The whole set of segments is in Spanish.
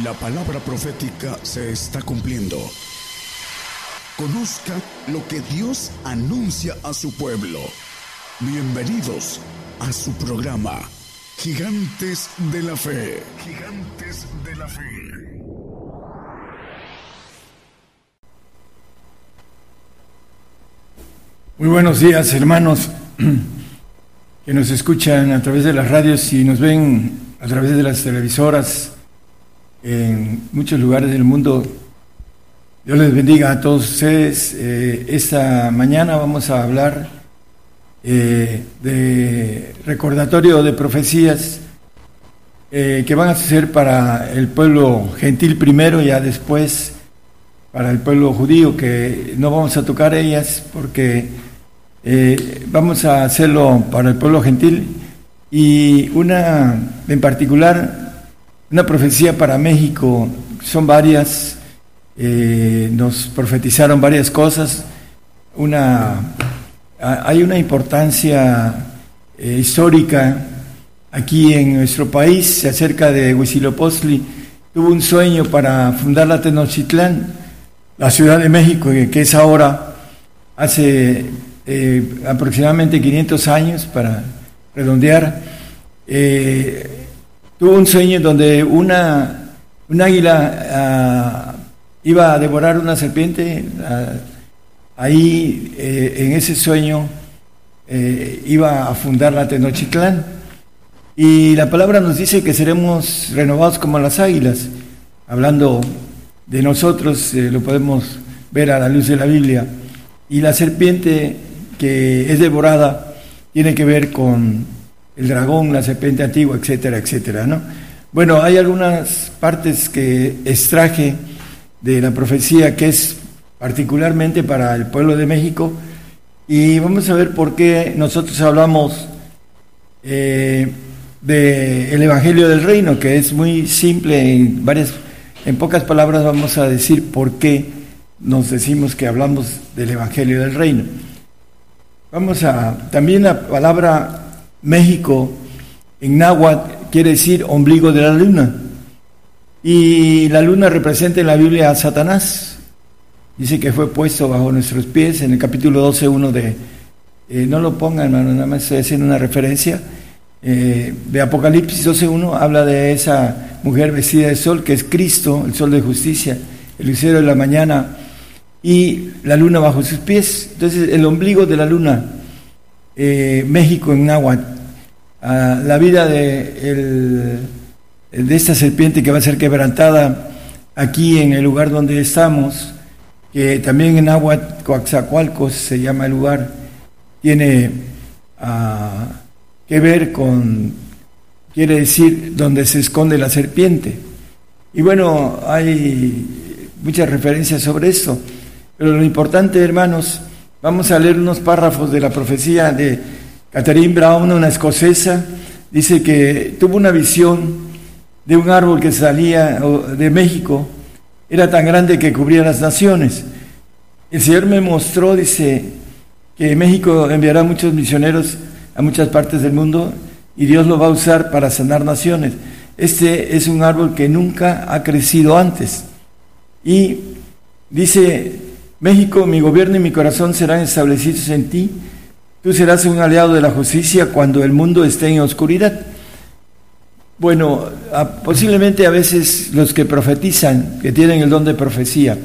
La palabra profética se está cumpliendo. Conozca lo que Dios anuncia a su pueblo. Bienvenidos a su programa, Gigantes de la Fe. Gigantes de la Fe. Muy buenos días, hermanos que nos escuchan a través de las radios y nos ven a través de las televisoras en muchos lugares del mundo. Dios les bendiga a todos ustedes. Eh, esta mañana vamos a hablar eh, de recordatorio de profecías eh, que van a ser para el pueblo gentil primero, ya después para el pueblo judío, que no vamos a tocar ellas porque vamos a hacerlo para el pueblo gentil y una en particular una profecía para México, son varias, eh, nos profetizaron varias cosas, una, hay una importancia eh, histórica aquí en nuestro país, acerca de Huitzilopochtli, tuvo un sueño para fundar la Tenochtitlán, la Ciudad de México, que es ahora, hace eh, aproximadamente 500 años, para redondear, tuvo un sueño donde una, un águila ah, iba a devorar una serpiente. Ah, ahí, eh, en ese sueño, eh, iba a fundar la Tenochtitlán. Y la palabra nos dice que seremos renovados como las águilas. Hablando de nosotros, eh, lo podemos ver a la luz de la Biblia. Y la serpiente que es devorada tiene que ver con el dragón, la serpiente antigua, etcétera, etcétera, ¿no? Bueno, hay algunas partes que extraje de la profecía que es particularmente para el pueblo de México y vamos a ver por qué nosotros hablamos eh, del Evangelio del Reino, que es muy simple, en, varias, en pocas palabras vamos a decir por qué nos decimos que hablamos del Evangelio del Reino. Vamos a, también la palabra México en náhuatl quiere decir ombligo de la luna. Y la luna representa en la Biblia a Satanás. Dice que fue puesto bajo nuestros pies en el capítulo 12.1 de... Eh, no lo pongan, hermano, nada más estoy haciendo una referencia. Eh, de Apocalipsis 12.1 habla de esa mujer vestida de sol, que es Cristo, el sol de justicia, el lucero de la mañana, y la luna bajo sus pies. Entonces, el ombligo de la luna eh, México en náhuatl, la vida de, de esta serpiente que va a ser quebrantada aquí en el lugar donde estamos, que también en náhuatl, Coaxacualcos se llama el lugar, tiene ah, que ver con, quiere decir, donde se esconde la serpiente. Y bueno, hay muchas referencias sobre esto, pero lo importante, hermanos, Vamos a leer unos párrafos de la profecía de Catherine Brown, una escocesa. Dice que tuvo una visión de un árbol que salía de México. Era tan grande que cubría las naciones. El Señor me mostró, dice, que México enviará muchos misioneros a muchas partes del mundo y Dios lo va a usar para sanar naciones. Este es un árbol que nunca ha crecido antes. Y dice México, mi gobierno y mi corazón serán establecidos en ti. Tú serás un aliado de la justicia cuando el mundo esté en oscuridad. Bueno, posiblemente a veces los que profetizan, que tienen el don de profecía,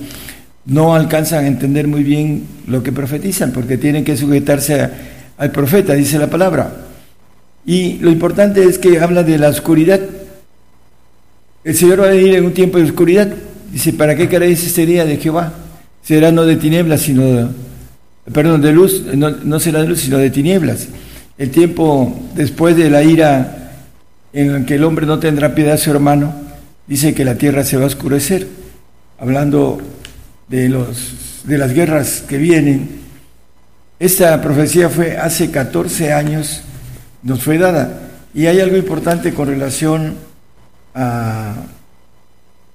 no alcanzan a entender muy bien lo que profetizan, porque tienen que sujetarse al profeta, dice la palabra. Y lo importante es que habla de la oscuridad. El Señor va a venir en un tiempo de oscuridad. Dice, ¿para qué queréis este día de Jehová? Será no de tinieblas, sino, perdón, de luz, no, será de luz, sino de tinieblas. El tiempo después de la ira en que el hombre no tendrá piedad a su hermano, dice que la tierra se va a oscurecer, hablando de, los, de las guerras que vienen. Esta profecía fue hace 14 años, nos fue dada. Y hay algo importante con relación a...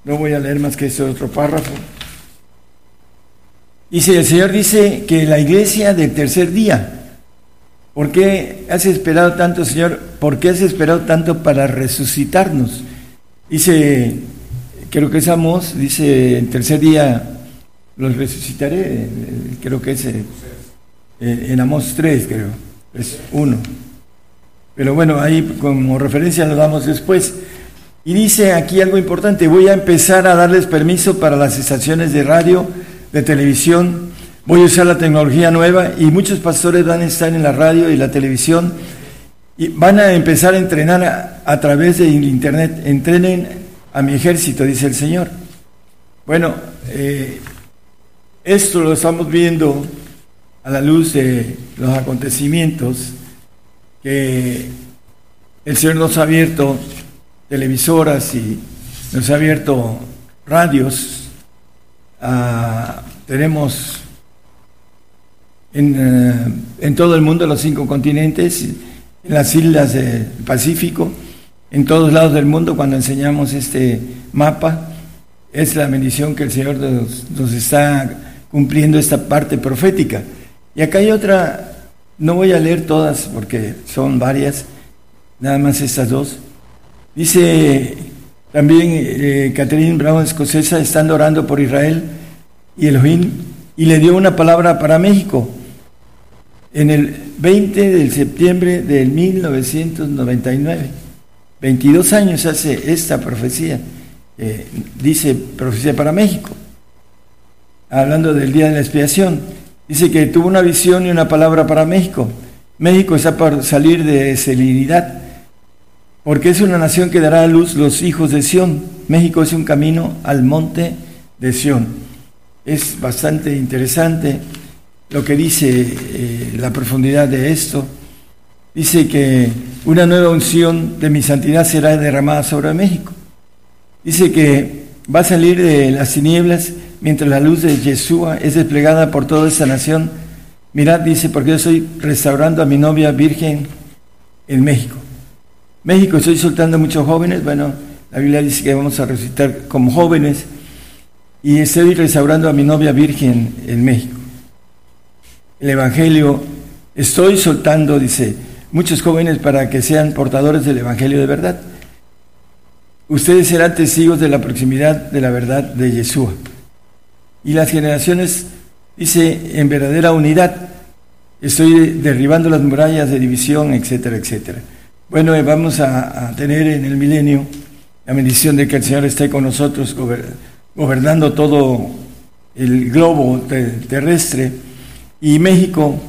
No voy a leer más que este otro párrafo. Dice, el Señor dice que la iglesia del tercer día, ¿por qué has esperado tanto, Señor? ¿Por qué has esperado tanto para resucitarnos? Dice creo que es Amos, dice, el tercer día los resucitaré, creo que es en Amos 3, creo, es 1. Pero bueno, ahí como referencia lo damos después. Y dice aquí algo importante, voy a empezar a darles permiso para las estaciones de radio, de televisión, voy a usar la tecnología nueva y muchos pastores van a estar en la radio y la televisión y van a empezar a entrenar a, través del Internet. Entrenen a mi ejército, dice el Señor. Bueno, eh, esto lo estamos viendo a la luz de los acontecimientos que el Señor nos ha abierto televisoras y nos ha abierto radios. Ah, tenemos en, eh, en, todo el mundo los cinco continentes, en las islas del Pacífico, en todos lados del mundo cuando enseñamos este mapa. Es la bendición que el Señor nos está cumpliendo esta parte profética. Y acá hay otra, no voy a leer todas porque son varias, nada más estas dos. Dice también eh, Catherine Brown, escocesa, estando orando por Israel y Elohim, y le dio una palabra para México. En el 20 de septiembre del 1999, 22 años hace esta profecía, eh, dice profecía para México, hablando del día de la expiación. Dice que tuvo una visión y una palabra para México. México está por salir de selinidad porque es una nación que dará a luz los hijos de Sión. México es un camino al monte de Sión. Es bastante interesante lo que dice eh, la profundidad de esto. Dice que una nueva unción de mi santidad será derramada sobre México. Dice que va a salir de las tinieblas mientras la luz de Yeshua es desplegada por toda esta nación. Mirad, dice, porque yo estoy restaurando a mi novia virgen en México. México estoy soltando muchos jóvenes, bueno, la Biblia dice que vamos a resucitar como jóvenes y estoy restaurando a mi novia virgen en México. El Evangelio, estoy soltando, dice, muchos jóvenes para que sean portadores del Evangelio de verdad. Ustedes serán testigos de la proximidad de la verdad de Yeshua. Y las generaciones, dice, en verdadera unidad, estoy derribando las murallas de división, etcétera, etcétera. Bueno, eh, vamos a, tener en el milenio la bendición de que el Señor esté con nosotros gobernando todo el globo terrestre y México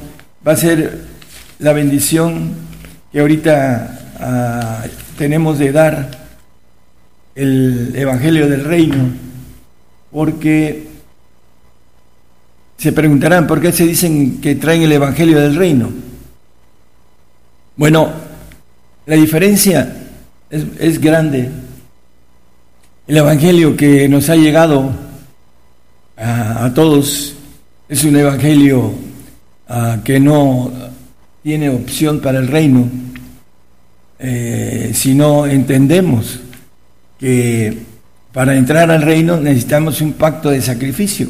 va a ser la bendición que ahorita ah, tenemos de dar el Evangelio del Reino, porque se preguntarán por qué se dicen que traen el Evangelio del Reino. Bueno, la diferencia es, grande. El Evangelio que nos ha llegado a, todos es un Evangelio ah, que no tiene opción para el reino, eh, si no entendemos que para entrar al reino necesitamos un pacto de sacrificio.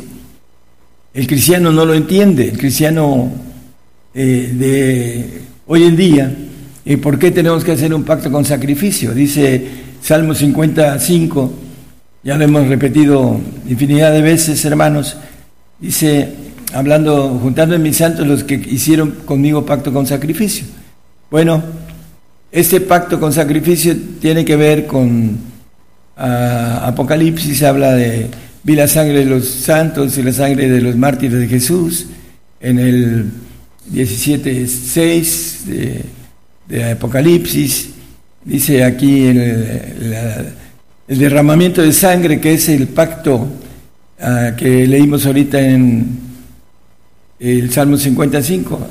El cristiano no lo entiende, el cristiano eh, de hoy en día ¿Y por qué tenemos que hacer un pacto con sacrificio? Dice Salmo 55, ya lo hemos repetido infinidad de veces, hermanos, dice, hablando, juntando en mis santos los que hicieron conmigo pacto con sacrificio. Bueno, este pacto con sacrificio tiene que ver con ah, Apocalipsis, habla de vi la sangre de los santos y la sangre de los mártires de Jesús, en el 17.6 de de Apocalipsis, dice aquí el, derramamiento de sangre, que es el pacto ah, que leímos ahorita en el Salmo 55,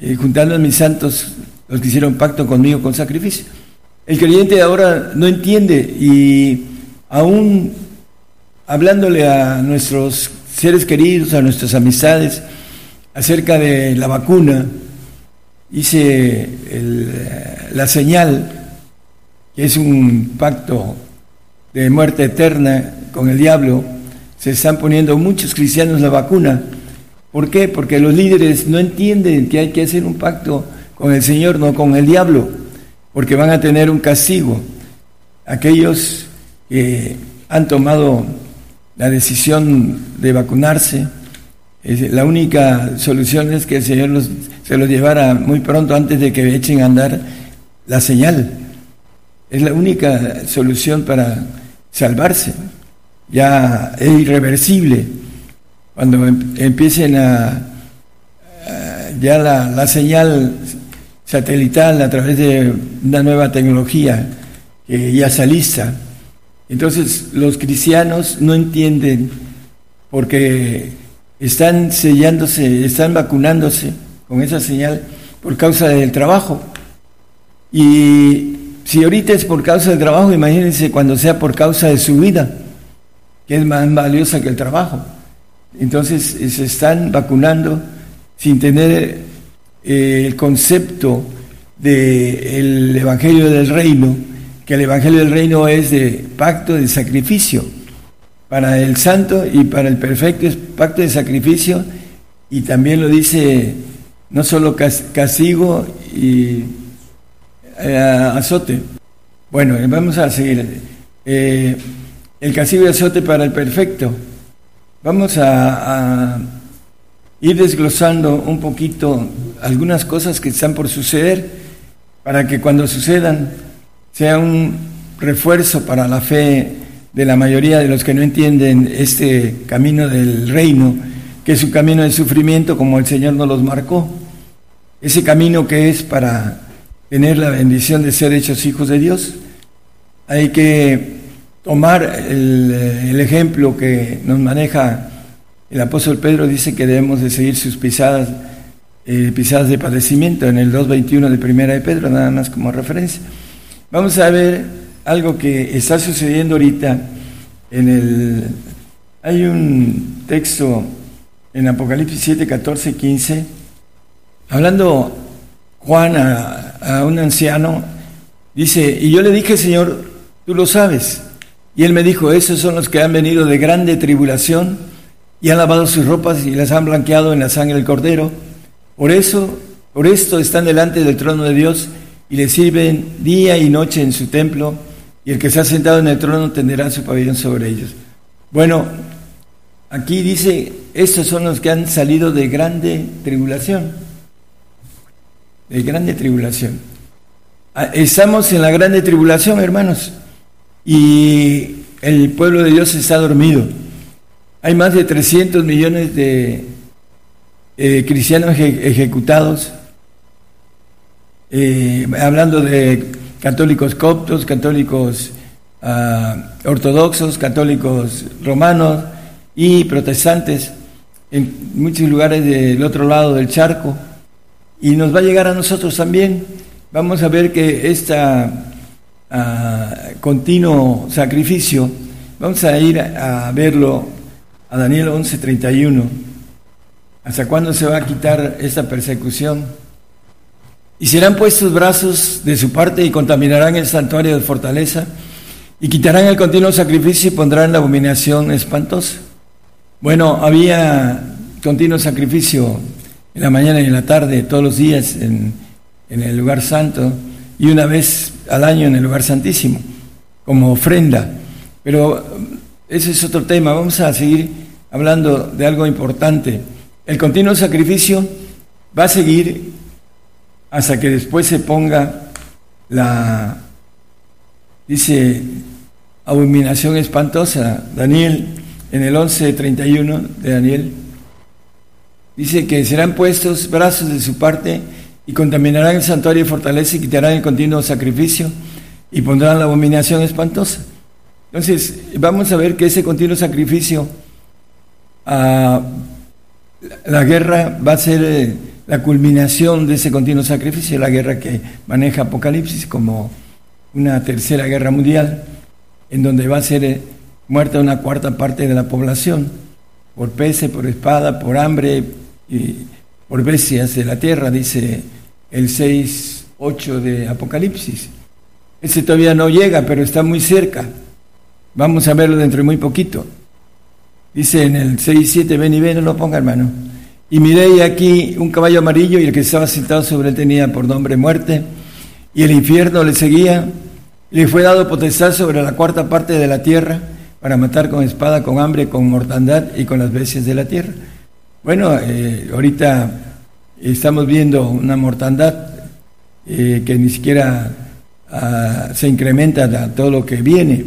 eh, juntando a mis santos, los que hicieron pacto conmigo con sacrificio. El creyente ahora no entiende y aún hablándole a nuestros seres queridos, a nuestras amistades, acerca de la vacuna, hice la señal, que es un pacto de muerte eterna con el diablo, se están poniendo muchos cristianos la vacuna. ¿Por qué? Porque los líderes no entienden que hay que hacer un pacto con el Señor, no con el diablo, porque van a tener un castigo. Aquellos que han tomado la decisión de vacunarse. La única solución es que el Señor se los llevara muy pronto antes de que echen a andar la señal. Es la única solución para salvarse. Ya es irreversible. Cuando em-, empiecen a, ya la, la señal satelital a través de una nueva tecnología que ya se alista. Entonces los cristianos no entienden porque están sellándose, están vacunándose con esa señal por causa del trabajo. Y si ahorita es por causa del trabajo, imagínense cuando sea por causa de su vida, que es más valiosa que el trabajo. Entonces se están vacunando sin tener eh, el concepto del Evangelio del Reino, que el Evangelio del Reino es de pacto de sacrificio. Para el santo y para el perfecto es pacto de sacrificio y también lo dice no solo castigo y eh, azote. Bueno, vamos a seguir. Eh, el castigo y azote para el perfecto. Vamos a ir desglosando un poquito algunas cosas que están por suceder para que cuando sucedan sea un refuerzo para la fe de la mayoría de los que no entienden este camino del reino, que es un camino de sufrimiento como el Señor nos los marcó. Ese camino que es para tener la bendición de ser hechos hijos de Dios. Hay que tomar el, ejemplo que nos maneja el apóstol Pedro dice que debemos de seguir sus pisadas, eh, pisadas de padecimiento en el 2.21 de Primera de Pedro, nada más como referencia. Vamos a ver algo que está sucediendo ahorita en el... Hay un texto en Apocalipsis 7, 14, 15, hablando Juan a, un anciano, dice, y yo le dije, Señor, tú lo sabes. Y él me dijo, esos son los que han venido de grande tribulación y han lavado sus ropas y las han blanqueado en la sangre del cordero. Por eso, por esto están delante del trono de Dios y le sirven día y noche en su templo, y el que se ha sentado en el trono tendrá su pabellón sobre ellos. Bueno, aquí dice, estos son los que han salido de grande tribulación, de grande tribulación. Ah, estamos en la grande tribulación, hermanos, y el pueblo de Dios está dormido. Hay más de 300 millones de eh, cristianos ejecutados, eh, hablando de católicos coptos, católicos ah, ortodoxos, católicos romanos y protestantes en muchos lugares del otro lado del charco. Y nos va a llegar a nosotros también. Vamos a ver que este continuo sacrificio, vamos a ir a verlo a Daniel 11:31. ¿Hasta cuándo se va a quitar esta persecución? Y serán puestos brazos de su parte y contaminarán el santuario de fortaleza y quitarán el continuo sacrificio y pondrán la abominación espantosa. Bueno, había continuo sacrificio en la mañana y en la tarde, todos los días en, en el lugar santo y una vez al año en el lugar santísimo, como ofrenda. Pero ese es otro tema. Vamos a seguir hablando de algo importante. El continuo sacrificio va a seguir hasta que después se ponga la, dice, abominación espantosa. Daniel, en el 11.31 de Daniel, dice que serán puestos brazos de su parte y contaminarán el santuario y fortaleza y quitarán el continuo sacrificio y pondrán la abominación espantosa. Entonces, vamos a ver que ese continuo sacrificio la guerra va a ser eh, la culminación de ese continuo sacrificio, la guerra que maneja Apocalipsis como una tercera guerra mundial, en donde va a ser eh, muerta una cuarta parte de la población, por peste, por espada, por hambre y por bestias de la tierra, dice el 6, 8 de Apocalipsis. Ese todavía no llega, pero está muy cerca. Vamos a verlo dentro de muy poquito. Dice en el 6.7, ven y ven, no lo ponga hermano. Y miré aquí un caballo amarillo y el que estaba sentado sobre él tenía por nombre muerte y el infierno le seguía. Le fue dado potestad sobre la cuarta parte de la tierra para matar con espada, con hambre, con mortandad y con las bestias de la tierra. Bueno, eh, ahorita estamos viendo una mortandad eh, que ni siquiera ah, se incrementa a todo lo que viene,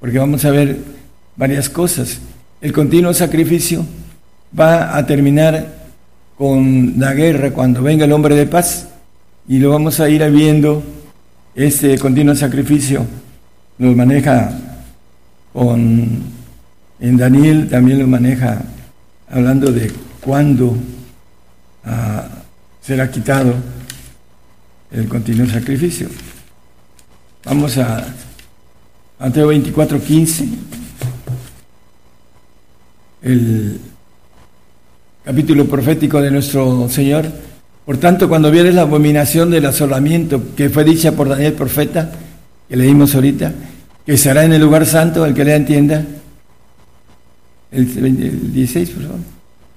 porque vamos a ver varias cosas. El continuo sacrificio va a terminar con la guerra cuando venga el hombre de paz y lo vamos a ir viendo este continuo sacrificio nos maneja con en Daniel también lo maneja hablando de cuándo ah, será quitado el continuo sacrificio. Vamos a Mateo 24, 15, el capítulo profético de nuestro Señor. Por tanto, cuando viene la abominación del asolamiento que fue dicha por Daniel profeta, que leímos ahorita, que será en el lugar santo, el que le entienda, el, 16, por favor.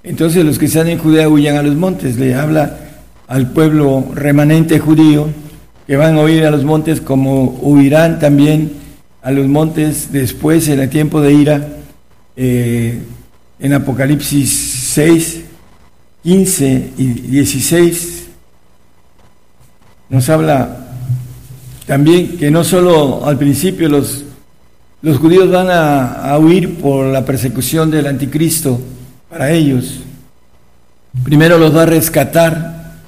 Entonces los que están en Judea huyan a los montes, le habla al pueblo remanente judío, que van a huir a los montes como huirán también a los montes después en el tiempo de ira, eh, en Apocalipsis 6, 15 y 16, nos habla también que no solo al principio los, los judíos van a, huir por la persecución del anticristo para ellos. Primero los va a rescatar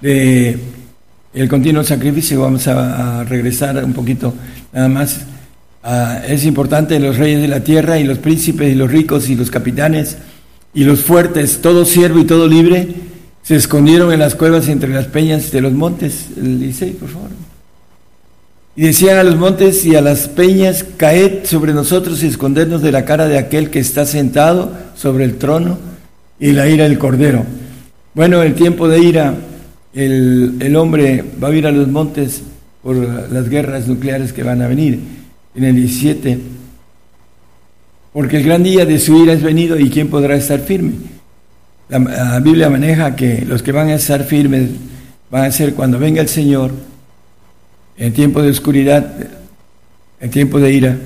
de el continuo sacrificio. Vamos a, regresar un poquito nada más. es importante los reyes de la tierra y los príncipes y los ricos y los capitanes y los fuertes, todo siervo y todo libre, se escondieron en las cuevas entre las peñas de los montes. El 16, por favor. Y decían a los montes y a las peñas, caed sobre nosotros y escondernos de la cara de aquel que está sentado sobre el trono y la ira del cordero. Bueno, el tiempo de ira, el, el hombre va a ir a los montes por las guerras nucleares que van a venir en el 17, porque el gran día de su ira es venido y quién podrá estar firme. La, Biblia maneja que los que van a estar firmes van a ser cuando venga el Señor en tiempo de oscuridad, en tiempo de ira.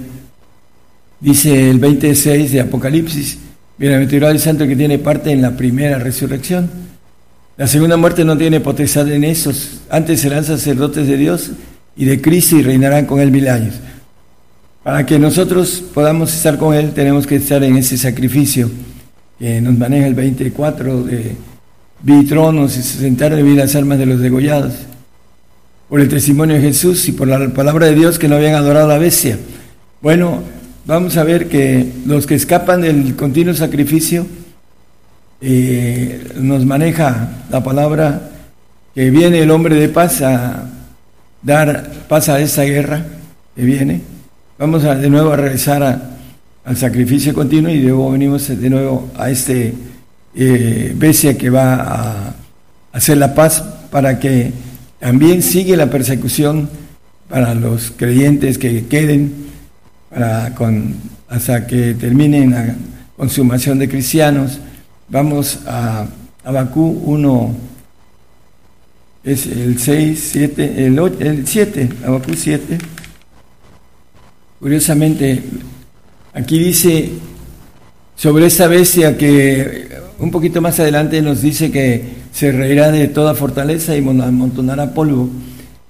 Dice el 26 de Apocalipsis, bienaventurado el santo que tiene parte en la primera resurrección. La segunda muerte no tiene potestad en esos, antes serán sacerdotes de Dios y de Cristo y reinarán con él mil años. Para que nosotros podamos estar con él tenemos que estar en ese sacrificio que nos maneja el 24 de vitronos y sentar de vida las almas de los degollados por el testimonio de Jesús y por la palabra de Dios que no habían adorado a la bestia. Bueno, vamos a ver que los que escapan del continuo sacrificio eh, nos maneja la palabra que viene el hombre de paz a dar paz a esa guerra que viene. Vamos a, de nuevo a regresar al sacrificio continuo y luego venimos de nuevo a este eh, que va a hacer la paz para que también sigue la persecución para los creyentes que queden para con, hasta que terminen la consumación de cristianos. Vamos a Abacú 1, es el 6, 7, el, 8, el 7, Abacú 7. Curiosamente, aquí dice sobre esta bestia que un poquito más adelante nos dice que se reirá de toda fortaleza y amontonará polvo.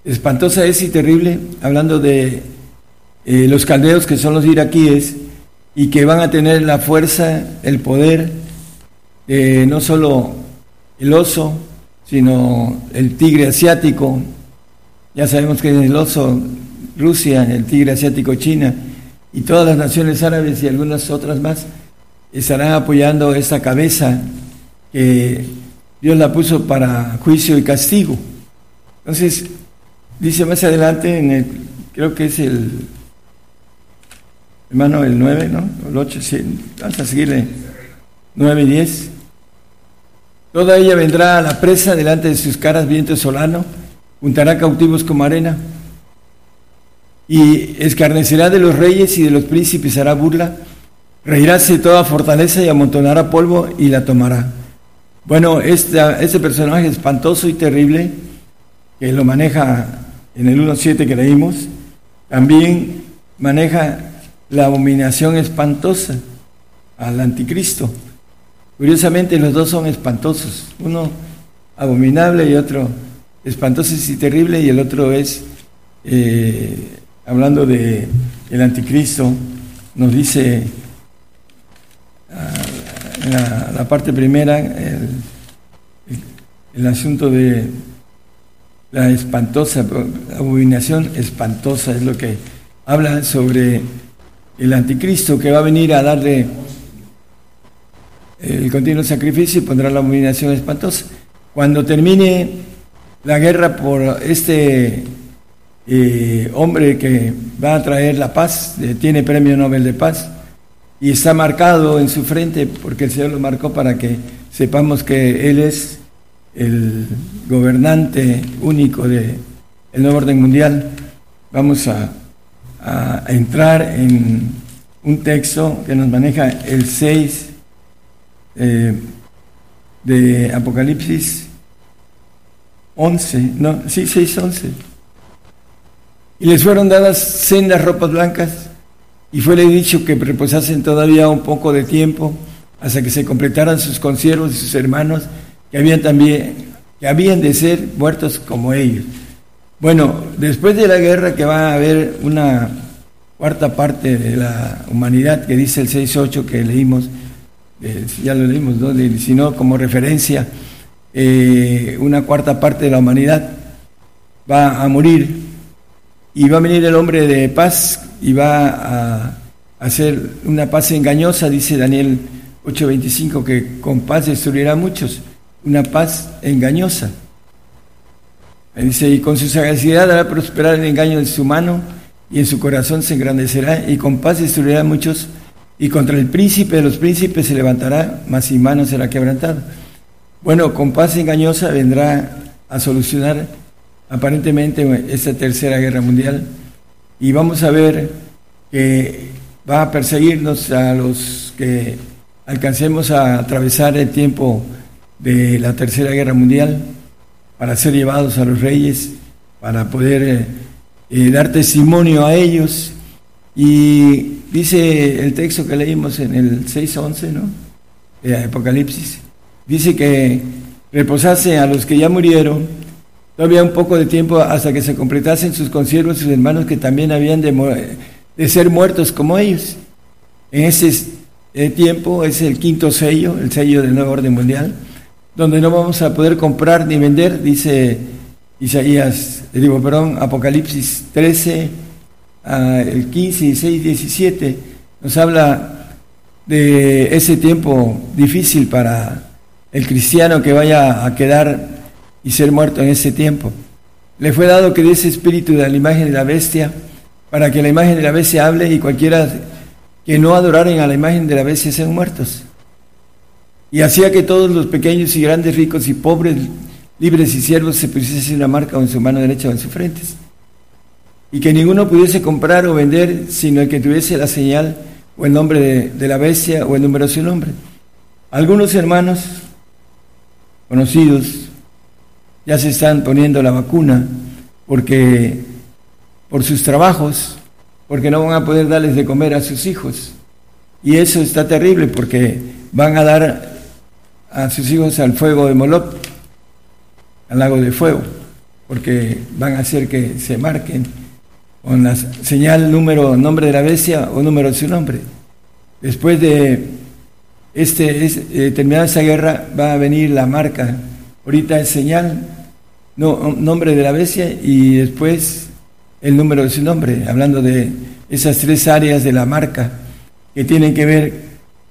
Espantosa es y terrible, hablando de eh, los caldeos que son los iraquíes y que van a tener la fuerza, el poder, no solo el oso, sino el tigre asiático. Ya sabemos que el oso Rusia, el tigre asiático China y todas las naciones árabes y algunas otras más estarán apoyando esta cabeza que Dios la puso para juicio y castigo. Entonces, dice más adelante, en el, creo que es el, hermano, el 9, ¿no? El 8, sí, vamos a seguirle, 9 y 10. Toda ella vendrá a la presa delante de sus caras viento solano, juntará cautivos como arena, y escarnecerá de los reyes y de los príncipes hará burla, reiráse toda fortaleza y amontonará polvo y la tomará. Bueno, este personaje espantoso y terrible, que lo maneja en el 1.7 que leímos, también maneja la abominación espantosa, al anticristo. Curiosamente los dos son espantosos, uno abominable y otro espantoso y terrible y el otro es, eh, hablando de el anticristo, nos dice en la, parte primera el, el asunto de la espantosa, abominación espantosa es lo que habla sobre el anticristo que va a venir a darle el continuo sacrificio y pondrá la abominación espantosa. Cuando termine la guerra por este eh, hombre que va a traer la paz, eh, tiene premio Nobel de Paz, y está marcado en su frente porque el Señor lo marcó para que sepamos que Él es el gobernante único del el nuevo orden mundial, vamos a, entrar en un texto que nos maneja el 6 eh, de Apocalipsis 11, no, sí, 6, 11. Y les fueron dadas sendas ropas blancas y fuele dicho que reposasen todavía un poco de tiempo hasta que se completaran sus conciervos y sus hermanos que habían también, que habían de ser muertos como ellos. Bueno, después de la guerra que va a haber una cuarta parte de la humanidad que dice el 6.8 que leímos, eh, ya lo leímos, ¿no? sino como referencia, eh, una cuarta parte de la humanidad va a morir y va a venir el hombre de paz y va a hacer una paz engañosa, dice Daniel 8:25, que con paz destruirá a muchos una paz engañosa. Dice, y con su sagacidad hará prosperar el engaño de su mano, y en su corazón se engrandecerá, y con paz destruirá a muchos, y contra el príncipe de los príncipes se levantará, mas sin mano será quebrantado. Bueno, con paz engañosa vendrá a solucionar aparentemente esta tercera guerra mundial, y vamos a ver que va a perseguirnos a los que alcancemos a atravesar el tiempo de la Tercera Guerra Mundial para ser llevados a los reyes, para poder eh, dar testimonio a ellos. Y dice el texto que leímos en el 6.11, ¿no? Apocalipsis, dice que reposase a los que ya murieron todavía un poco de tiempo hasta que se completasen sus conciervos sus hermanos que también habían de, ser muertos como ellos. En ese eh, tiempo es el quinto sello, el sello del nuevo orden mundial donde no vamos a poder comprar ni vender, dice Isaías, digo, perdón, Apocalipsis 13, ah, el 15, 16, 17, nos habla de ese tiempo difícil para el cristiano que vaya a quedar y ser muerto en ese tiempo. Le fue dado que de ese espíritu de la imagen de la bestia, para que la imagen de la bestia hable y cualquiera que no adoraren a la imagen de la bestia sean muertos y hacía que todos los pequeños y grandes, ricos y pobres, libres y siervos se pusiesen la marca en su mano derecha o en su frente. Y que ninguno pudiese comprar o vender sino el que tuviese la señal o el nombre de, la bestia o el número de su nombre. Algunos hermanos conocidos ya se están poniendo la vacuna porque por sus trabajos, porque no van a poder darles de comer a sus hijos. Y eso está terrible porque van a dar a sus hijos al fuego de Moloch, al lago de fuego, porque van a hacer que se marquen con la señal, número, nombre de la bestia o número de su nombre. Después de este, es, eh, terminada esa guerra va a venir la marca. Ahorita es señal, no, nombre de la bestia y después el número de su nombre, hablando de esas tres áreas de la marca que tienen que ver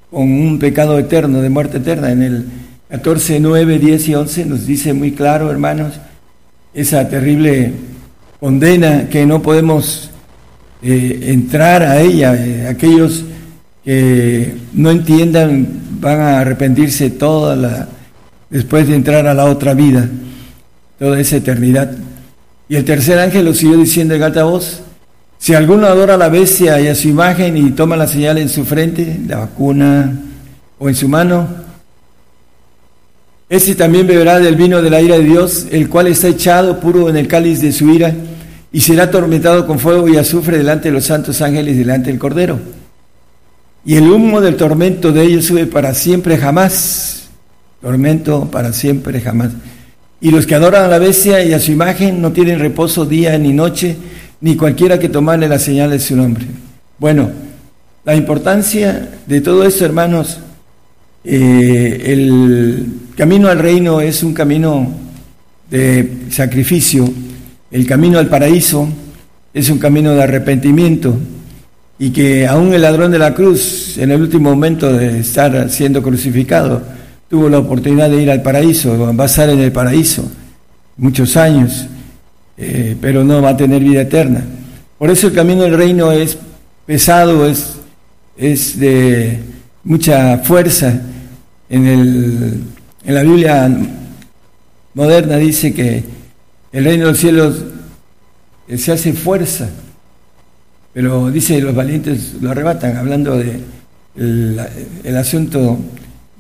con un pecado eterno, de muerte eterna. En el 14, 9, 10 y 11 nos dice muy claro, hermanos, esa terrible condena que no podemos eh, entrar a ella. Eh, aquellos que no entiendan van a arrepentirse toda la, después de entrar a la otra vida, toda esa eternidad. Y el tercer ángel lo siguió diciendo en alta voz, si alguno adora a la bestia y a su imagen y toma la señal en su frente, la vacuna o en su mano, ese también beberá del vino de la ira de Dios, el cual está echado puro en el cáliz de su ira, y será atormentado con fuego y azufre delante de los santos ángeles delante del Cordero. Y el humo del tormento de ellos sube para siempre jamás. Tormento para siempre jamás. Y los que adoran a la bestia y a su imagen no tienen reposo día ni noche, ni cualquiera que tomarle la señal de su nombre. Bueno, la importancia de todo esto, hermanos, eh, el camino al reino es un camino de sacrificio, el camino al paraíso es un camino de arrepentimiento y que aún el ladrón de la cruz, en el último momento de estar siendo crucificado, tuvo la oportunidad de ir al paraíso, a estar en el paraíso muchos años, eh, pero no va a tener vida eterna. Por eso el camino del reino es pesado, es, es de mucha fuerza. En, el, en la Biblia moderna dice que el reino de los cielos eh, se hace fuerza, pero dice los valientes lo arrebatan, hablando de el asunto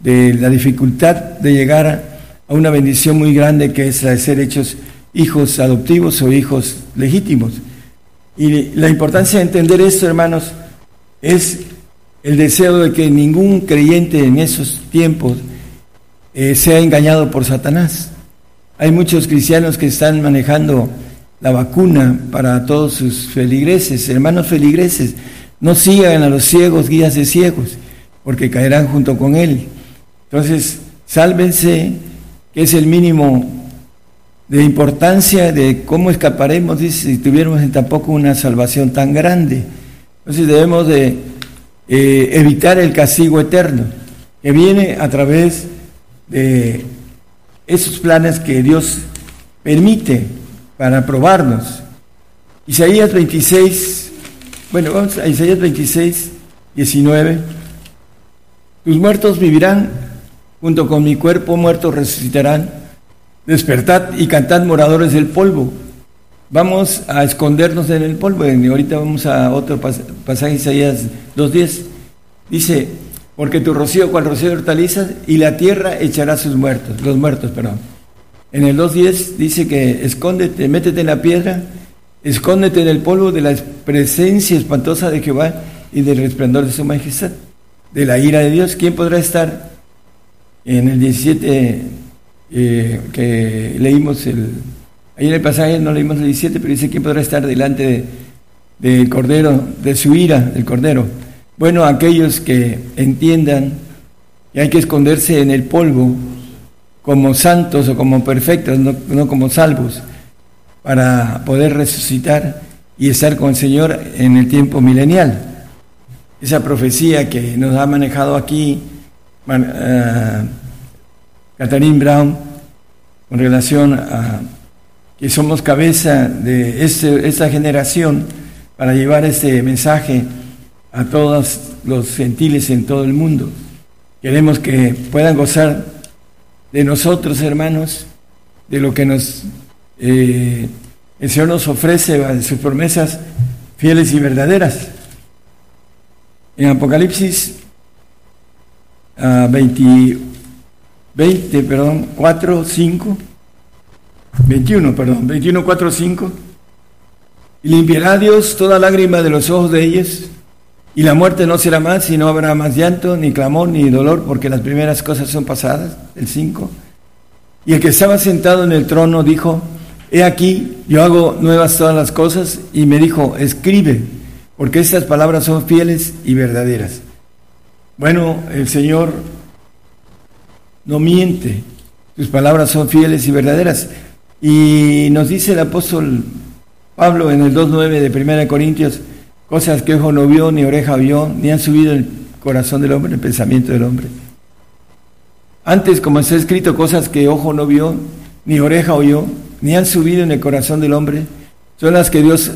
de la dificultad de llegar a una bendición muy grande que es la de ser hechos hijos adoptivos o hijos legítimos. Y la importancia de entender esto, hermanos, es el deseo de que ningún creyente en esos tiempos eh, sea engañado por Satanás. Hay muchos cristianos que están manejando la vacuna para todos sus feligreses, hermanos feligreses. No sigan a los ciegos, guías de ciegos, porque caerán junto con él. Entonces, sálvense, que es el mínimo de importancia de cómo escaparemos, dice, si tuviéramos tampoco una salvación tan grande. Entonces debemos de eh, evitar el castigo eterno, que viene a través de esos planes que Dios permite para probarnos. Isaías 26, bueno, vamos a Isaías 26, 19. Tus muertos vivirán junto con mi cuerpo muerto resucitarán. Despertad y cantad moradores del polvo. Vamos a escondernos en el polvo. Y ahorita vamos a otro pasaje, Isaías 2.10. Dice, porque tu rocío cual rocío de hortalizas y la tierra echará sus muertos, los muertos, perdón. En el 2.10 dice que escóndete, métete en la piedra, escóndete en el polvo de la presencia espantosa de Jehová y del resplandor de su majestad, de la ira de Dios. ¿Quién podrá estar en el 17 eh, que leímos el... Ahí en el pasaje no leímos el 17, pero dice, ¿quién podrá estar delante del Cordero, de su ira, del Cordero? Bueno, aquellos que entiendan que hay que esconderse en el polvo como santos o como perfectos, no, no como salvos, para poder resucitar y estar con el Señor en el tiempo milenial. Esa profecía que nos ha manejado aquí uh, Catherine Brown con relación a que somos cabeza de este, esta generación para llevar este mensaje a todos los gentiles en todo el mundo. Queremos que puedan gozar de nosotros, hermanos, de lo que nos eh, el Señor nos ofrece, de sus promesas fieles y verdaderas. En Apocalipsis 20, 20, perdón, 4, 5, 21, perdón, 21, 4, 5. Y limpiará Dios toda lágrima de los ojos de ellos, y la muerte no será más, y no habrá más llanto, ni clamor, ni dolor, porque las primeras cosas son pasadas. El 5. Y el que estaba sentado en el trono dijo, He aquí, yo hago nuevas todas las cosas, y me dijo, escribe, porque estas palabras son fieles y verdaderas. Bueno, el Señor no miente, sus palabras son fieles y verdaderas. Y nos dice el apóstol Pablo en el 2.9 de 1 Corintios, cosas que ojo no vio, ni oreja vio, ni han subido el corazón del hombre, el pensamiento del hombre. Antes, como está escrito, cosas que ojo no vio, ni oreja oyó, ni han subido en el corazón del hombre, son las que Dios,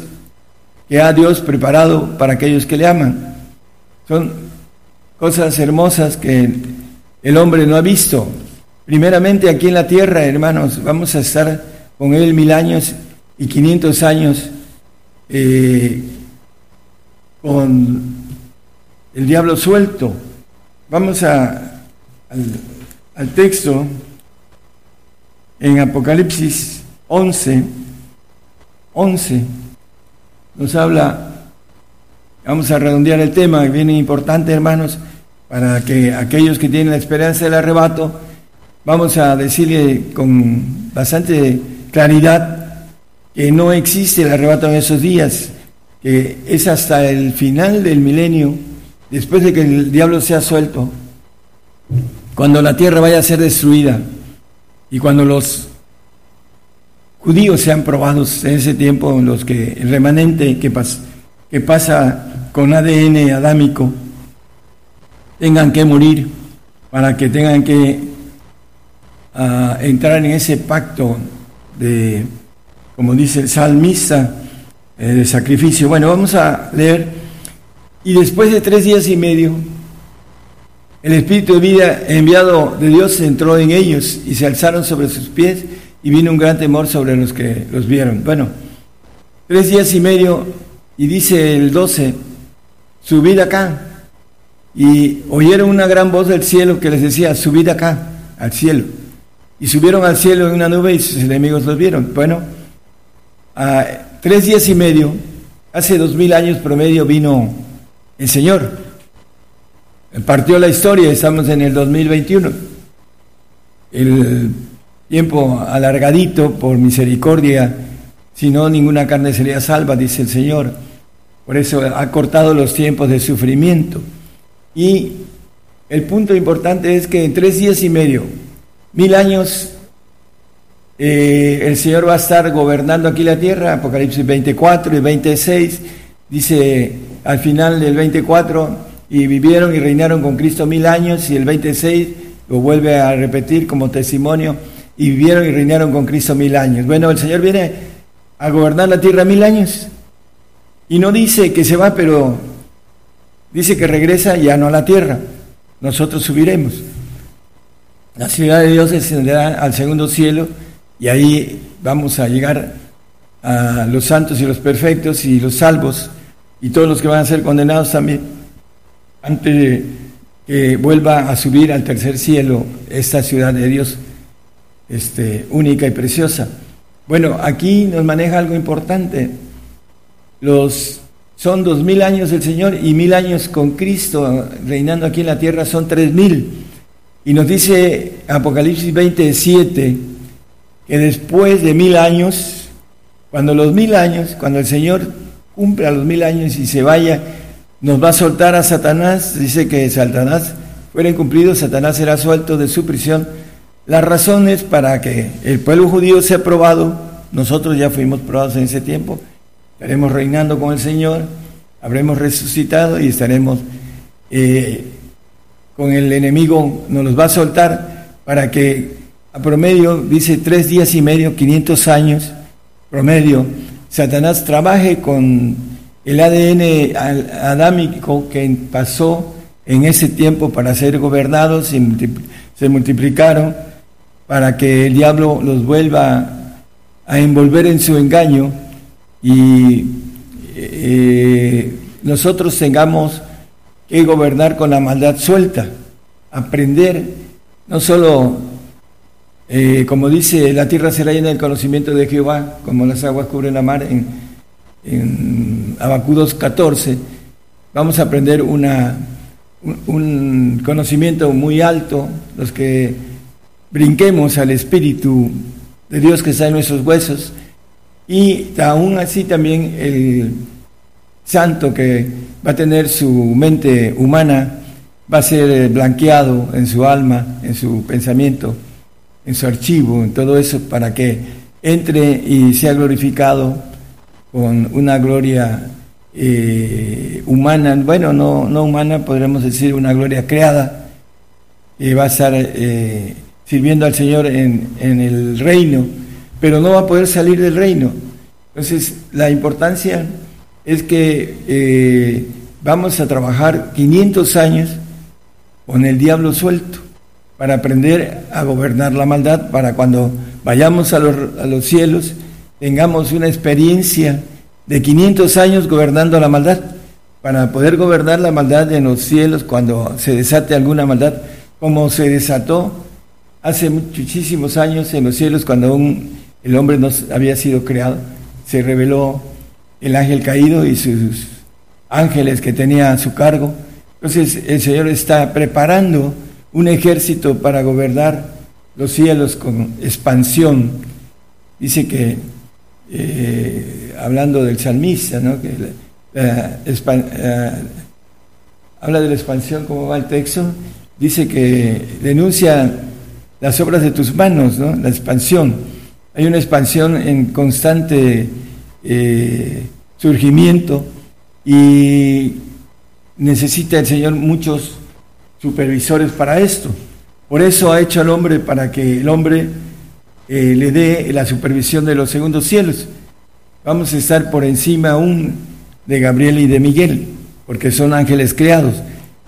que ha Dios preparado para aquellos que le aman. Son cosas hermosas que el hombre no ha visto. Primeramente aquí en la tierra, hermanos, vamos a estar con Él mil años y quinientos años eh, con el diablo suelto. Vamos a, al, al texto en Apocalipsis 11, 11. nos habla, vamos a redondear el tema, bien importante hermanos, para que aquellos que tienen la esperanza del arrebato, vamos a decirle con bastante claridad que no existe el arrebato en esos días, que es hasta el final del milenio, después de que el diablo sea suelto, cuando la tierra vaya a ser destruida y cuando los judíos sean probados en ese tiempo, los que el remanente que, que pasa con ADN adámico tengan que morir para que tengan que ah, entrar en ese pacto de, como dice el salmista, eh, de sacrificio. Bueno, vamos a leer. Y después de tres días y medio, el Espíritu de vida enviado de Dios entró en ellos y se alzaron sobre sus pies y vino un gran temor sobre los que los vieron. Bueno, tres días y medio, y dice el 12, subid acá. Y oyeron una gran voz del cielo que les decía, subid acá, al cielo. Y subieron al cielo en una nube y sus enemigos los vieron. Bueno, a tres días y medio, hace dos mil años promedio, vino el Señor. Partió la historia, estamos en el 2021. El tiempo alargadito por misericordia, si no ninguna carne sería salva, dice el Señor. Por eso ha cortado los tiempos de sufrimiento. Y el punto importante es que en tres días y medio, mil años, eh, el Señor va a estar gobernando aquí la tierra, Apocalipsis 24 y 26, dice al final del 24, y vivieron y reinaron con Cristo mil años, y el 26 lo vuelve a repetir como testimonio y vivieron y reinaron con Cristo mil años. Bueno, el Señor viene a gobernar la tierra mil años y no dice que se va, pero dice que regresa ya no a la tierra. Nosotros subiremos. La ciudad de Dios descenderá al segundo cielo y ahí vamos a llegar a los santos y los perfectos y los salvos y todos los que van a ser condenados también antes de que vuelva a subir al tercer cielo esta ciudad de Dios este, única y preciosa. Bueno, aquí nos maneja algo importante. Los, son dos mil años del Señor y mil años con Cristo reinando aquí en la tierra son tres mil. Y nos dice Apocalipsis 27 que después de mil años, cuando los mil años, cuando el Señor cumpla los mil años y se vaya, nos va a soltar a Satanás. Dice que Satanás fuera cumplido, Satanás será suelto de su prisión la razón es para que el pueblo judío sea probado. Nosotros ya fuimos probados en ese tiempo. Estaremos reinando con el Señor, habremos resucitado y estaremos eh, con el enemigo, nos los va a soltar para que a promedio, dice tres días y medio, 500 años, promedio, Satanás trabaje con el ADN adámico que pasó en ese tiempo para ser gobernados, y se multiplicaron para que el diablo los vuelva a envolver en su engaño y eh, nosotros tengamos que gobernar con la maldad suelta, aprender no solo, eh, como dice, la tierra será llena del conocimiento de Jehová, como las aguas cubren la mar en, en 14, vamos a aprender una, un conocimiento muy alto, los que brinquemos al Espíritu de Dios que está en nuestros huesos y aún así también el santo que va a tener su mente humana va a ser blanqueado en su alma, en su pensamiento, en su archivo, en todo eso para que entre y sea glorificado con una gloria eh, humana, bueno, no, no humana, podríamos decir una gloria creada, y va a estar eh, sirviendo al Señor en, el reino, pero no va a poder salir del reino. Entonces, la importancia es que eh, vamos a trabajar 500 años con el diablo suelto para aprender a gobernar la maldad, para cuando vayamos a los, a los cielos tengamos una experiencia de 500 años gobernando la maldad, para poder gobernar la maldad en los cielos cuando se desate alguna maldad, como se desató hace muchísimos años en los cielos, cuando aún el hombre no había sido creado, se reveló el ángel caído y sus ángeles que tenía a su cargo. Entonces el Señor está preparando un ejército para gobernar los cielos con expansión. Dice que, eh, hablando del salmista, ¿no? que eh, habla de la expansión, como va el texto, dice que denuncia las obras de tus manos, ¿no? la expansión. Hay una expansión en constante eh, surgimiento y necesita el Señor muchos supervisores para esto. Por eso ha hecho al hombre para que el hombre eh, le dé la supervisión de los segundos cielos. Vamos a estar por encima aún de Gabriel y de Miguel, porque son ángeles creados.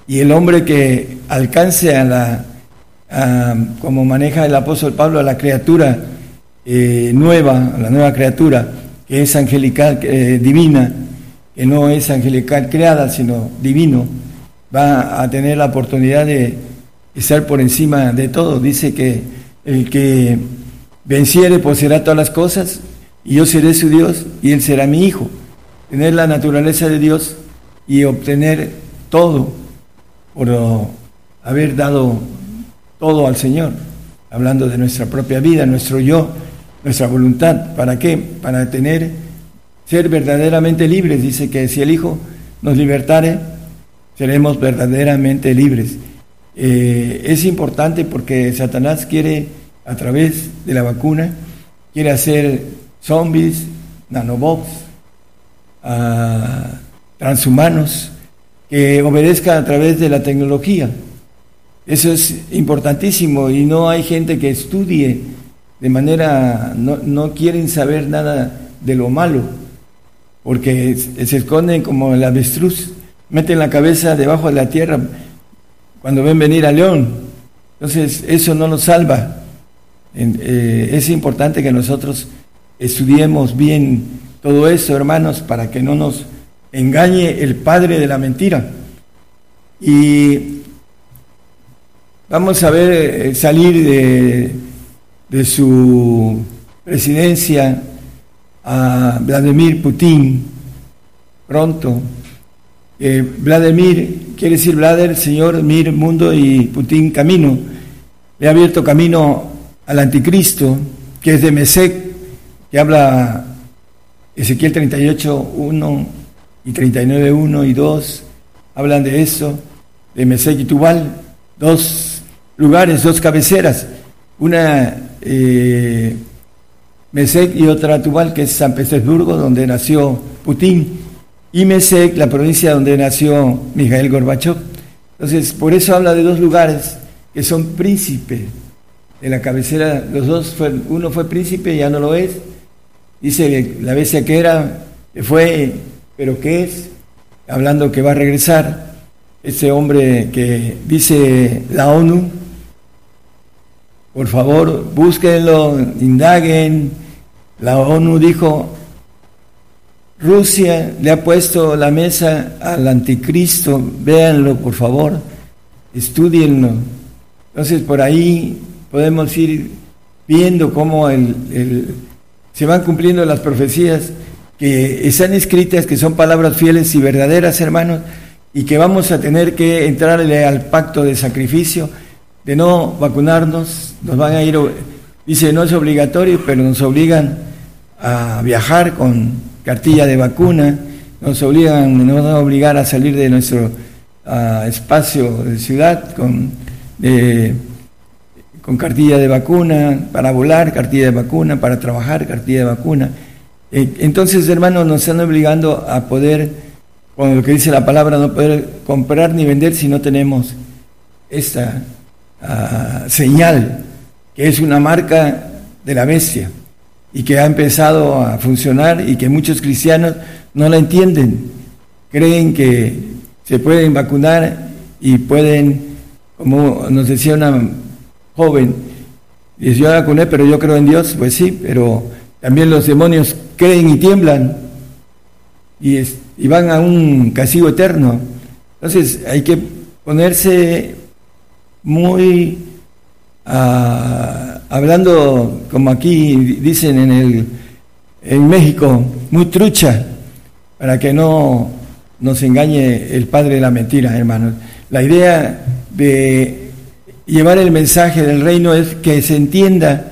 Y el hombre que alcance a la, como maneja el apóstol Pablo, a la criatura eh, nueva, la nueva criatura, que es angelical, eh, divina, que no es angelical creada, sino divino, va a tener la oportunidad de estar por encima de todo. Dice que el que venciere poseerá todas las cosas, y yo seré su Dios, y él será mi hijo. Tener la naturaleza de Dios y obtener todo por haber dado todo al Señor, hablando de nuestra propia vida, nuestro yo, nuestra voluntad. ¿Para qué? Para tener ser verdaderamente libres. Dice que si el Hijo nos libertare, seremos verdaderamente libres. Eh, es importante porque Satanás quiere, a través de la vacuna, quiere hacer zombies, nanobots, transhumanos, que obedezcan a través de la tecnología. Eso es importantísimo y no hay gente que estudie de manera, no, no quieren saber nada de lo malo porque se esconden como el avestruz, meten la cabeza debajo de la tierra cuando ven venir al león. Entonces, eso no nos salva. Eh, es importante que nosotros estudiemos bien todo eso, hermanos, para que no nos engañe el padre de la mentira. Y vamos a ver eh, salir de, de su presidencia a Vladimir Putin pronto. Eh, Vladimir quiere decir Vladimir, Señor, Mir, mundo y Putin, camino. Le ha abierto camino al anticristo, que es de Mesec, que habla Ezequiel 38, 1 y 39, 1 y 2, hablan de eso, de Mesec y Tubal, dos lugares, dos cabeceras, una eh, Mesec y otra Tubal, que es San Petersburgo, donde nació Putin, y Mesec, la provincia donde nació Mijael Gorbachev. Entonces, por eso habla de dos lugares que son príncipe de la cabecera. Los dos, fue, uno fue príncipe, ya no lo es. Dice la bestia que era, que fue, pero que es, hablando que va a regresar. Ese hombre que dice la ONU, por favor, búsquenlo, indaguen. La ONU dijo, Rusia le ha puesto la mesa al anticristo, véanlo por favor, estudienlo. Entonces por ahí podemos ir viendo cómo se van cumpliendo las profecías que están escritas, que son palabras fieles y verdaderas, hermanos, y que vamos a tener que entrarle al pacto de sacrificio de no vacunarnos, nos van a ir, dice, no es obligatorio, pero nos obligan a viajar con cartilla de vacuna, nos obligan, nos van a obligar a salir de nuestro espacio de ciudad con, con cartilla de vacuna, para volar, cartilla de vacuna, para trabajar, cartilla de vacuna. Eh, entonces, hermanos, nos están obligando a poder, con lo que dice la palabra, no poder comprar ni vender si no tenemos esta señal, que es una marca de la bestia y que ha empezado a funcionar y que muchos cristianos no la entienden. Creen que se pueden vacunar y pueden, como nos decía una joven, dice, yo vacuné, pero yo creo en Dios, pues sí, pero también los demonios creen y tiemblan y, y van a un castigo eterno. Entonces hay que ponerse muy, ah, hablando como aquí dicen en, el, en México, muy trucha, para que no nos engañe el padre de la mentira, hermanos. La idea de llevar el mensaje del reino es que se entienda,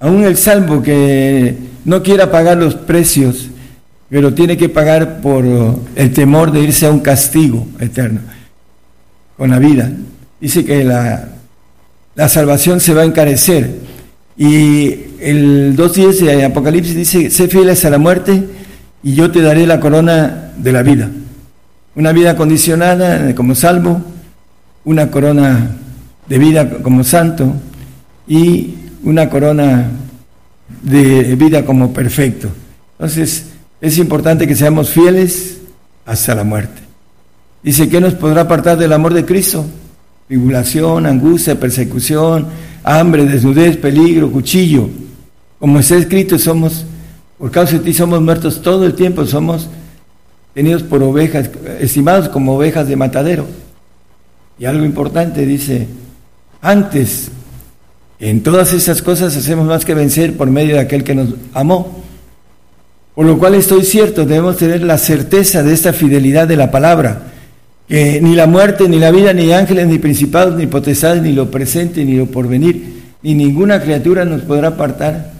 aún el salvo que no quiera pagar los precios, pero tiene que pagar por el temor de irse a un castigo eterno con la vida. Dice que la, la salvación se va a encarecer. Y el 2.10 de Apocalipsis dice, sé fieles a la muerte y yo te daré la corona de la vida. Una vida condicionada como salvo, una corona de vida como santo y una corona de vida como perfecto. Entonces, es importante que seamos fieles hasta la muerte. Dice, ¿qué nos podrá apartar del amor de Cristo? Tribulación, angustia, persecución, hambre, desnudez, peligro, cuchillo. Como está escrito, somos, por causa de ti somos muertos todo el tiempo, somos tenidos por ovejas, estimados como ovejas de matadero. Y algo importante dice, antes, en todas esas cosas hacemos más que vencer por medio de aquel que nos amó. Por lo cual estoy cierto, debemos tener la certeza de esta fidelidad de la palabra que ni la muerte, ni la vida, ni ángeles, ni principados, ni potestades, ni lo presente, ni lo porvenir, ni ninguna criatura nos podrá apartar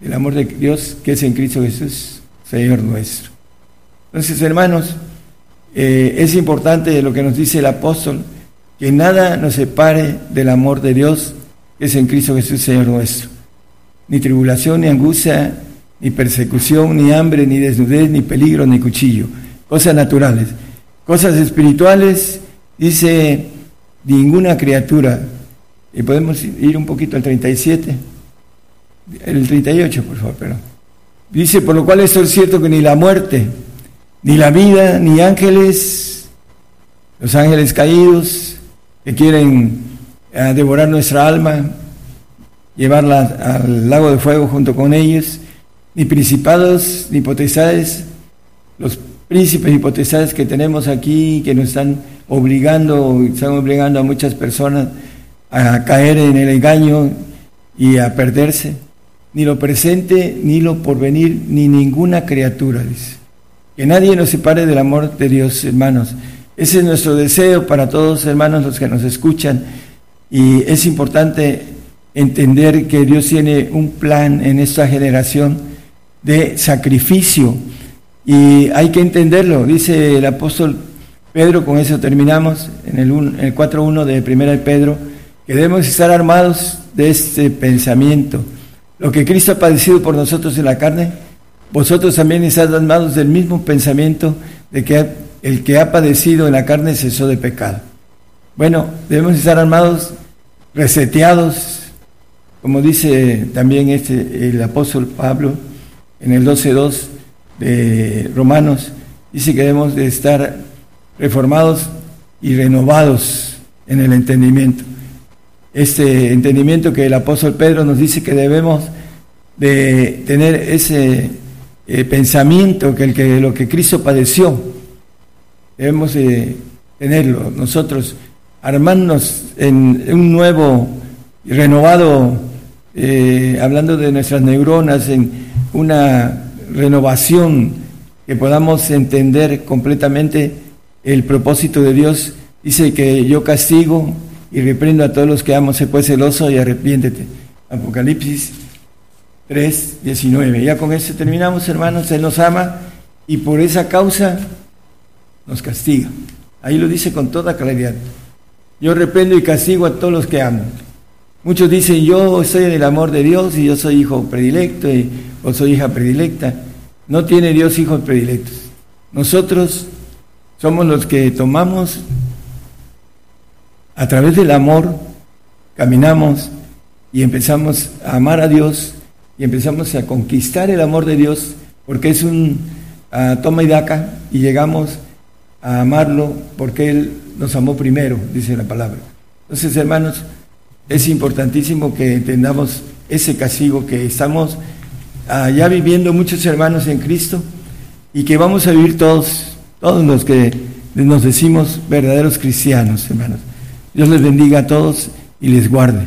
del amor de Dios que es en Cristo Jesús, Señor nuestro. Entonces, hermanos, eh, es importante lo que nos dice el apóstol, que nada nos separe del amor de Dios que es en Cristo Jesús, Señor nuestro. Ni tribulación, ni angustia, ni persecución, ni hambre, ni desnudez, ni peligro, ni cuchillo. Cosas naturales Cosas espirituales, dice ninguna criatura. Y podemos ir un poquito al 37, el 38, por favor, pero. Dice, por lo cual esto es cierto que ni la muerte, ni la vida, ni ángeles, los ángeles caídos que quieren eh, devorar nuestra alma, llevarla al lago de fuego junto con ellos, ni principados, ni potestades, los príncipes y potestades que tenemos aquí, que nos están obligando, están obligando a muchas personas a caer en el engaño y a perderse. Ni lo presente, ni lo porvenir, ni ninguna criatura. Que nadie nos separe del amor de Dios, hermanos. Ese es nuestro deseo para todos, hermanos, los que nos escuchan. Y es importante entender que Dios tiene un plan en esta generación de sacrificio y hay que entenderlo, dice el apóstol Pedro, con eso terminamos, en el, el 4.1 de Primera de Pedro, que debemos estar armados de este pensamiento. Lo que Cristo ha padecido por nosotros en la carne, vosotros también estáis armados del mismo pensamiento de que el que ha padecido en la carne cesó de pecado. Bueno, debemos estar armados, reseteados, como dice también este, el apóstol Pablo en el 12.2, de Romanos, dice que debemos de estar reformados y renovados en el entendimiento. Este entendimiento que el apóstol Pedro nos dice que debemos de tener ese eh, pensamiento que, el que lo que Cristo padeció, debemos de tenerlo nosotros, armarnos en un nuevo renovado, eh, hablando de nuestras neuronas, en una renovación, que podamos entender completamente el propósito de Dios. Dice que yo castigo y reprendo a todos los que amo, se puede celoso y arrepiéntete. Apocalipsis 3, 19. Ya con eso terminamos, hermanos. Él nos ama y por esa causa nos castiga. Ahí lo dice con toda claridad. Yo reprendo y castigo a todos los que amo. Muchos dicen, yo estoy en el amor de Dios y yo soy hijo predilecto o soy hija predilecta. No tiene Dios hijos predilectos. Nosotros somos los que tomamos a través del amor, caminamos y empezamos a amar a Dios y empezamos a conquistar el amor de Dios porque es un toma y daca y llegamos a amarlo porque Él nos amó primero, dice la palabra. Entonces, hermanos, es importantísimo que entendamos ese castigo que estamos ya viviendo muchos hermanos en Cristo y que vamos a vivir todos, todos los que nos decimos verdaderos cristianos, hermanos. Dios les bendiga a todos y les guarde.